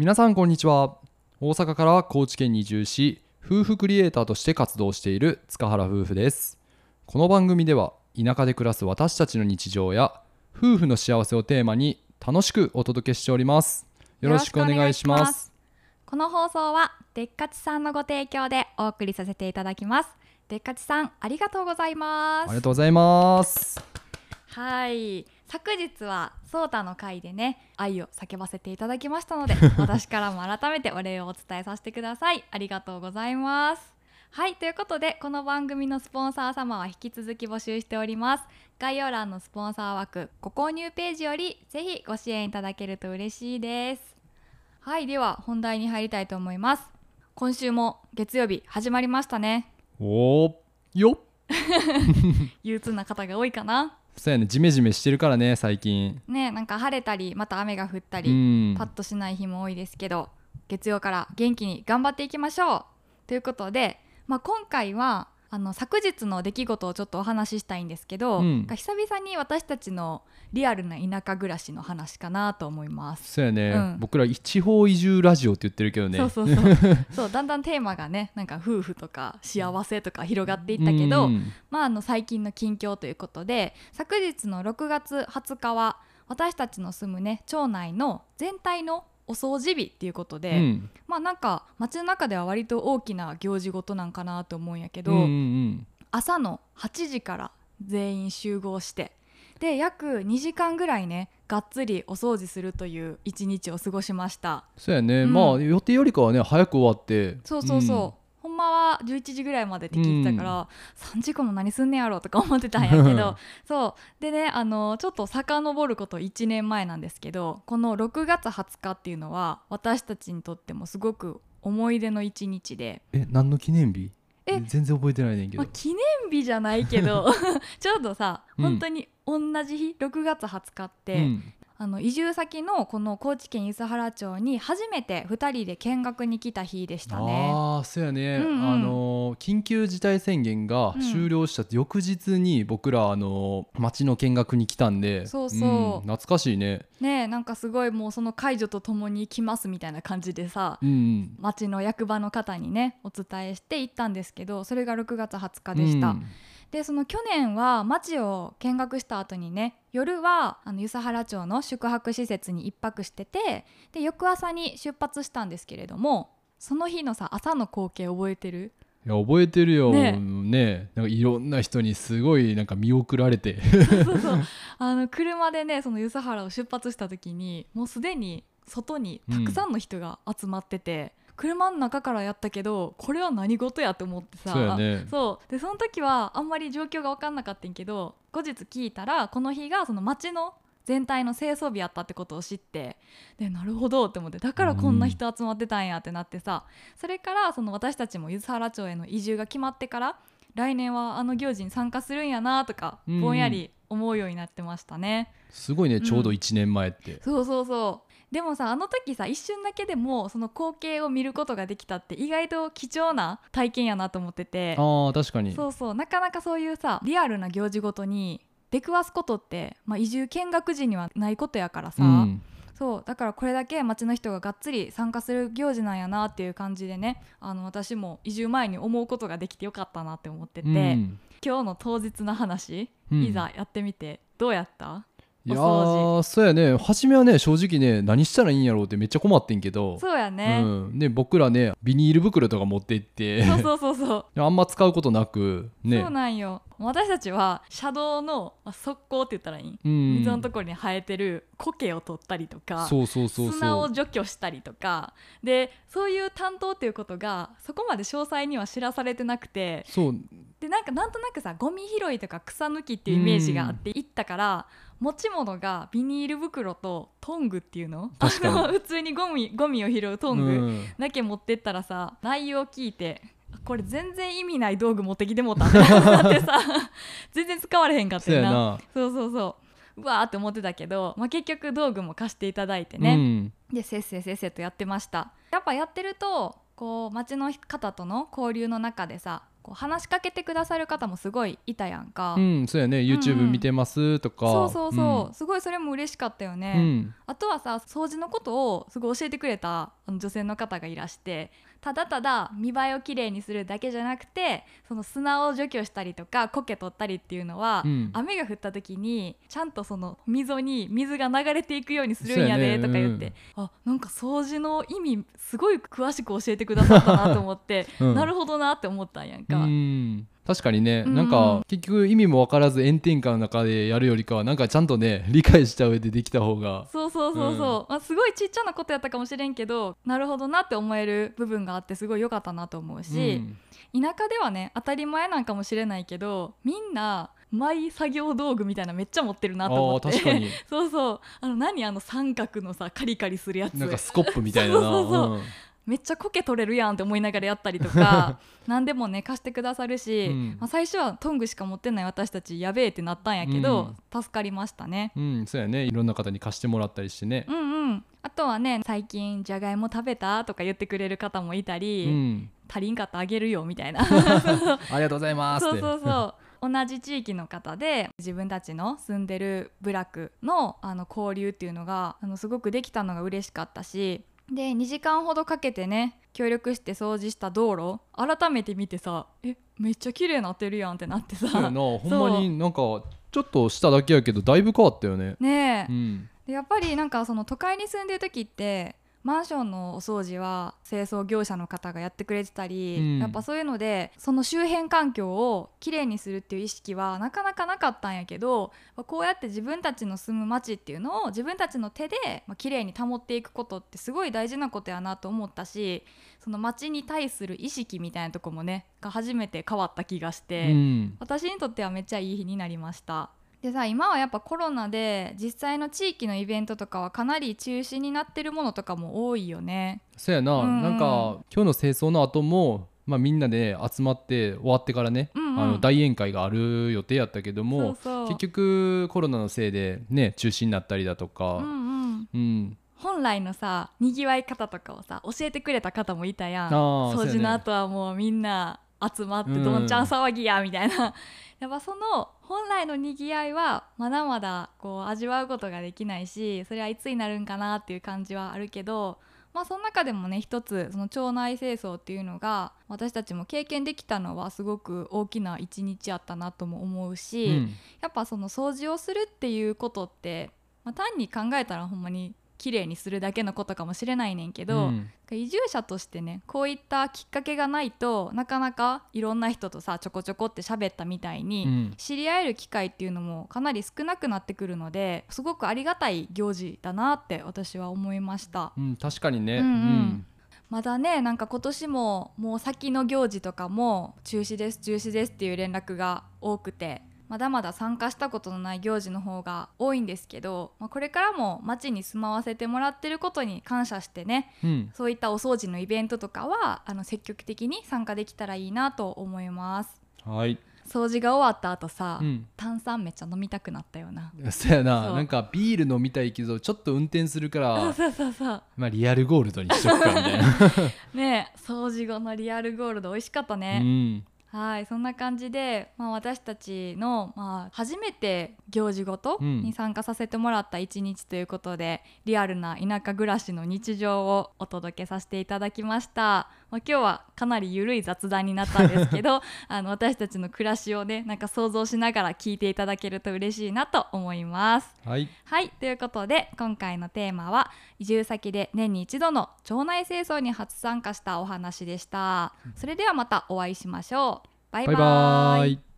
皆さんこんにちは。大阪から高知県に移住し夫婦クリエイターとして活動している塚原夫婦です。この番組では田舎で暮らす私たちの日常や夫婦の幸せをテーマに楽しくお届けしております。よろしくお願いします。この放送はでっかちさんのご提供でお送りさせていただきます。でっかちさんありがとうございます。ありがとうございます。はい昨日はソータの会でね愛を叫ばせていただきましたので 私からも改めてお礼をお伝えさせてください。ありがとうございます。はいということでこの番組のスポンサー様は引き続き募集しております。概要欄のスポンサー枠ご購入ページよりぜひご支援いただけると嬉しいです。はいでは本題に入りたいと思います。今週も月曜日始まりましたね。おーよっ。憂鬱な方が多いかなそうやねジメジメしてるからね最近。ねなんか晴れたりまた雨が降ったうり、ん。パッとしない日も多いですけど月曜から元気に頑張っていきましょう。ということで、まあ、今回はあの昨日の出来事をちょっとお話ししたいんですけど、うん。久々に私たちのリアルな田舎暮らしの話かなと思います。そうやね、うん。僕ら地方移住ラジオって言ってるけどね。そうそうそう。そうだんだんテーマがねなんか夫婦とか幸せとか広がっていったけど、うん。まあ、あの最近の近況ということで昨日の6月20日は私たちの住むね町内の全体のお掃除日っていうことで、うん。まあなんか街の中では割と大きな行事事なんかなと思うんやけど、うんうんうん。朝の8時から全員集合してで約2時間ぐらいねがっつりお掃除するという一日を過ごしました。そうやね、うん。まあ予定よりかはね早く終わって。そうそうそう、ほんまは11時ぐらいまでって聞いてたから、3時間も何すんねやろうとか思ってたんやけどそう。でねあのちょっと遡ること1年前なんですけどこの6月20日っていうのは私たちにとってもすごく思い出の一日で、え何の記念日？え全然覚えてないねんけど、まあ、記念日じゃないけど ちょうどさうん。本当に同じ日？6月20日って、うんあの移住先のこの高知県梼原町に初めて2人で見学に来た日でしたね。ああそうやね、うんうん。あのー緊急事態宣言が終了した翌日に僕らあのー町の見学に来たんでそうそう。ん懐かしいね。ねえなんかすごいもうその解除とともに来ますみたいな感じでさうんうん。町の役場の方にねお伝えして行ったんですけどそれが6月20日でした、うんでその去年は町を見学した後にね夜はあの梼原町の宿泊施設に一泊しててで翌朝に出発したんですけれどもその日のさ朝の光景覚えてる？いや覚えてるよ。ね。ね。なんかいろんな人にすごいなんか見送られて。そうそう。あの車でねその梼原を出発した時にもうすでに外にたくさんの人が集まってて、車の中からやったけどこれは何事やと思ってさ。そうやね。でその時はあんまり状況が分かんなかったんやけど後日聞いたらこの日がその町の全体の清掃日やったってことを知ってでなるほどって思ってだからこんな人集まってたんやってなってさ、それからその私たちも梼原町への移住が決まってから来年はあの行事に参加するんやなとかうん。ぼんやり思うようになってましたね。すごいねん。ちょうど1年前って、そうそうそうでもさあの時さ一瞬だけでもその光景を見ることができたって意外と貴重な体験やなと思ってて。ああ確かに。そうそう。なかなかそういうさリアルな行事ごとに出くわすことって、まあ、移住見学時にはないことやからさ、うん。そう。だからこれだけ町の人ががっつり参加する行事なんやなっていう感じでねあの私も移住前に思うことができてよかったなって思ってて、うん。今日の当日の話、うん。いざやってみてどうやった？いやそうやね。初めはね正直ね何したらいいんやろうってめっちゃ困ってんけど。そうやね、うん、で僕らねビニール袋とか持って行って。そうそうそうそう。あんま使うことなくね。そうなんよ。私たちは車道のまあ側溝って言ったらいい、うん。水のところに生えてる苔を取ったりとかそうそうそう砂そう。を除去したりとか。でそういう担当っていうことがそこまで詳細には知らされてなくて。そう。でなんかなんとなくさゴミ拾いとか草抜きっていうイメージがあって行ったから持ち物がビニール袋とトングっていうの？あの 普通にゴミゴミを拾うトング、うん。だけ持ってったらさ内容聞いてこれ全然意味ない道具持ってきてもうたって なってさ全然使われへんかったよな。そうそうそうそう。うわーって思ってたけど、まあ、結局道具も貸していただいてうね、ん。でせっせせっせとやってました。やっぱやってるとこう町の方との交流の中でさここう話しかけてくださる方もすごいいたやんか、うんそうやね。うん YouTube 見てますとか、そうそうそう、すごいそれも嬉しかったよね、うんうん。あとはさ掃除のことをすごい教えてくれたあの女性の方がいらしてただただ見栄えをきれいにするだけじゃなくてその砂を除去したりとか苔取ったりっていうのは、うん。雨が降った時にちゃんとその溝に水が流れていくようにするんやでとか言って、あなんか掃除の意味すごい詳しく教えてくださったなと思って、うん。なるほどなって思ったんやんか。うん確かにね、うん。なんか結局意味も分からず炎天下の中でやるよりかはなんかちゃんとね 理解した上でできた方が。そうそうそうそう、まあ、すごいちっちゃなことやったかもしれんけどなるほどなって思える部分があってすごい良かったなと思うし、田舎ではね当たり前なんかもしれないけどみんなマイ作業道具みたいなのめっちゃ持ってるうなんと思って。あー確かに。そうそう。あの何あの三角のさカリカリするやつ。なんかスコップみたいなな。そうそうそう。うんめっちゃ苔取れるやんって思いながらやったりとか 何でもね貸してくださるし、うん。まあ、最初はトングしか持ってない私たちやべえってなったんやけど、助かりましたね。うん、そうやね。いろんな方に貸してもらったりしてね。う、んうん、あとはね最近じゃがいも食べたとか言ってくれる方もいたうり、ん、足りんかったあげるよみたいな。ありがとうございますそうそうそう。同じ地域の方で自分たちの住んでる部落のあの交流っていうのがあのすごくできたのが嬉しかったしで2時間ほどかけてね協力して掃除した道路改めて見てさえめっちゃ綺麗になってるやんってなってさ。そうやな ほんまになんかちょっとしただけやけどだいぶ変わったよね。ねえ、うん。でやっぱりなんかその都会に住んでる時ってマンションのお掃除は清掃業者の方がやってくれてたり、うんやっぱそういうのでその周辺環境をきれいにするっていう意識はなかなかなかったんやけどこうやって自分たちの住む街っていうのを自分たちの手でまあ綺麗に保っていくことってすごい大事なことやなと思ったしその街に対する意識みたいなとこもねが初めて変わった気がして。うん私にとってはめっちゃいい日になりましたでさ今はやっぱコロナで実際の地域のイベントとかはかなり中止になってるものとかも多いよね。そうやな、うんうん。なんか今日の清掃の後もまあみんなで集まって終わってからね、うんうん。あの大宴会がある予定やったけども結局コロナのせいでね中止になったりだとか、うんうん。うん。本来のさにぎわい方とかをさ教えてくれた方もいたやん。掃除の後はもうみんな集まってうんどんちゃん騒ぎやみたいな、やっぱその本来のにぎわいはまだまだこう味わうことができないしそれはいつになるんかなっていう感じはあるけどまあその中でもね一つその腸内清掃っていうのが私たちも経験できたのはすごく大きな一日やったなとも思うし、うん。やっぱその掃除をするっていうことって、まあ、単に考えたらほんまに綺麗にするだけのことかもしれないねんけど、うん。移住者としてねこういったきっかけがないとなかなかいろんな人とさちょこちょこって喋ったみたいに、うん。知り合える機会っていうのもかなり少なくなってくるのですごくありがたい行事だなって私は思いました。うん確かにね、うん。うん。まだねなんか今年ももう先の行事とかも中止です中止ですっていう連絡が多くてまだまだ参加したことのない行事の方が多いんですけど、まあ、これからも町に住まわせてもらってることに感謝してねうん。そういったお掃除のイベントとかはあの積極的に参加できたらいいなと思います。はい、掃除が終わった後さ、うん、炭酸めっちゃ飲みたくなったよな。そうやななんかビール飲みたいけどちょっと運転するからそうそうそうまあリアルゴールドにしとくかみたいな、ねえ掃除後のリアルゴールド美味しかったね、うんはいそんな感じで、まあ、私たちの、まあ、初めて行事ごとうん。に参加させてもらった一日ということで、リアルな田舎暮らしの日常をお届けさせていただきました、まあ、今日はかなり緩い雑談になったんですけど あの私たちの暮らしをねなんか想像しながら聞いていただけると嬉しいなと思います。はい。はい。ということで今回のテーマは移住先で年に一度の町内清掃に初参加したお話でした。それではまたお会いしましょう。バイババイイバイ